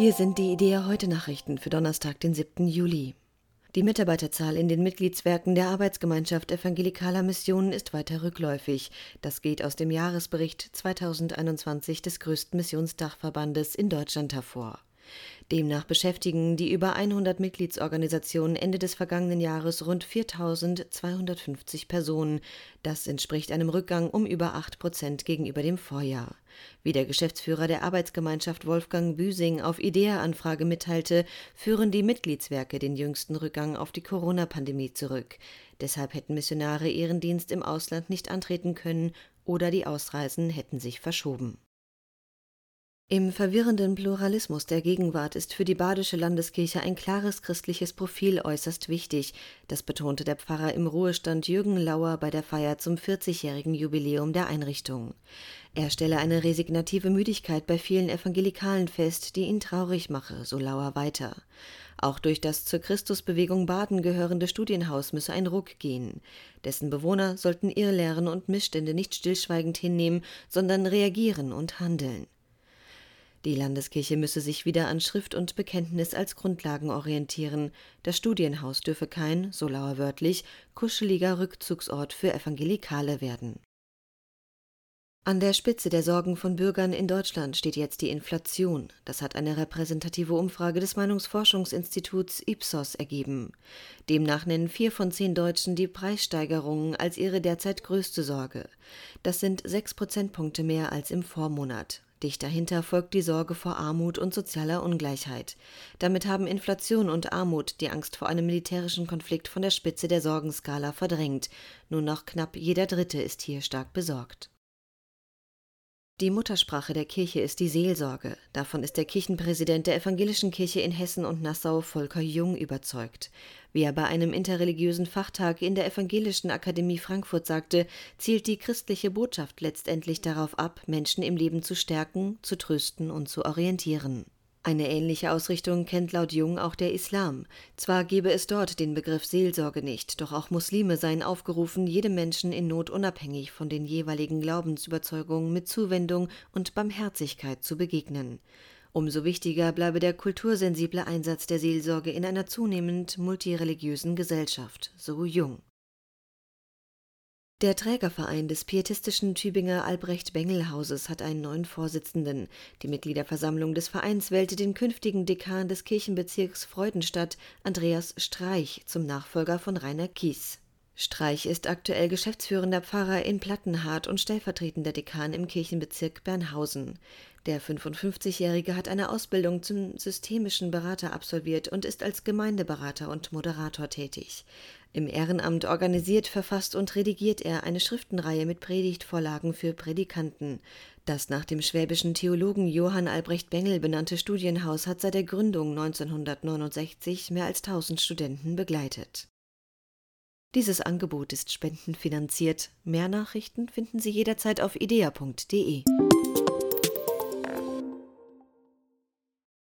Hier sind die Idee heute Nachrichten für Donnerstag, den 7. Juli. Die Mitarbeiterzahl in den Mitgliedswerken der Arbeitsgemeinschaft evangelikaler Missionen ist weiter rückläufig. Das geht aus dem Jahresbericht 2021 des größten Missionsdachverbandes in Deutschland hervor. Demnach beschäftigen die über 100 Mitgliedsorganisationen Ende des vergangenen Jahres rund 4.250 Personen. Das entspricht einem Rückgang um über 8 Prozent gegenüber dem Vorjahr. Wie der Geschäftsführer der Arbeitsgemeinschaft Wolfgang Büsing auf IDEA-Anfrage mitteilte, führen die Mitgliedswerke den jüngsten Rückgang auf die Corona-Pandemie zurück. Deshalb hätten Missionare ihren Dienst im Ausland nicht antreten können oder die Ausreisen hätten sich verschoben. Im verwirrenden Pluralismus der Gegenwart ist für die Badische Landeskirche ein klares christliches Profil äußerst wichtig. Das betonte der Pfarrer im Ruhestand Jürgen Lauer bei der Feier zum 40-jährigen Jubiläum der Einrichtung. Er stelle eine resignative Müdigkeit bei vielen Evangelikalen fest, die ihn traurig mache, so Lauer weiter. Auch durch das zur Christusbewegung Baden gehörende Studienhaus müsse ein Ruck gehen. Dessen Bewohner sollten Irrlehren und Missstände nicht stillschweigend hinnehmen, sondern reagieren und handeln. Die Landeskirche müsse sich wieder an Schrift und Bekenntnis als Grundlagen orientieren. Das Studienhaus dürfe kein, so lauer wörtlich, kuscheliger Rückzugsort für Evangelikale werden. An der Spitze der Sorgen von Bürgern in Deutschland steht jetzt die Inflation. Das hat eine repräsentative Umfrage des Meinungsforschungsinstituts Ipsos ergeben. Demnach nennen vier von zehn Deutschen die Preissteigerungen als ihre derzeit größte Sorge. Das sind sechs Prozentpunkte mehr als im Vormonat. Dicht dahinter folgt die Sorge vor Armut und sozialer Ungleichheit. Damit haben Inflation und Armut die Angst vor einem militärischen Konflikt von der Spitze der Sorgenskala verdrängt. Nur noch knapp jeder Dritte ist hier stark besorgt. Die Muttersprache der Kirche ist die Seelsorge. Davon ist der Kirchenpräsident der Evangelischen Kirche in Hessen und Nassau, Volker Jung, überzeugt. Wie er bei einem interreligiösen Fachtag in der Evangelischen Akademie Frankfurt sagte, zielt die christliche Botschaft letztendlich darauf ab, Menschen im Leben zu stärken, zu trösten und zu orientieren. Eine ähnliche Ausrichtung kennt laut Jung auch der Islam. Zwar gebe es dort den Begriff Seelsorge nicht, doch auch Muslime seien aufgerufen, jedem Menschen in Not unabhängig von den jeweiligen Glaubensüberzeugungen mit Zuwendung und Barmherzigkeit zu begegnen. Umso wichtiger bleibe der kultursensible Einsatz der Seelsorge in einer zunehmend multireligiösen Gesellschaft, so Jung. Der Trägerverein des pietistischen Tübinger Albrecht-Bengel-Hauses hat einen neuen Vorsitzenden. Die Mitgliederversammlung des Vereins wählte den künftigen Dekan des Kirchenbezirks Freudenstadt, Andreas Streich, zum Nachfolger von Rainer Kies. Streich ist aktuell geschäftsführender Pfarrer in Plattenhardt und stellvertretender Dekan im Kirchenbezirk Bernhausen. Der 55-Jährige hat eine Ausbildung zum systemischen Berater absolviert und ist als Gemeindeberater und Moderator tätig. Im Ehrenamt organisiert, verfasst und redigiert er eine Schriftenreihe mit Predigtvorlagen für Predikanten. Das nach dem schwäbischen Theologen Johann Albrecht Bengel benannte Studienhaus hat seit der Gründung 1969 mehr als 1000 Studenten begleitet. Dieses Angebot ist spendenfinanziert. Mehr Nachrichten finden Sie jederzeit auf idea.de.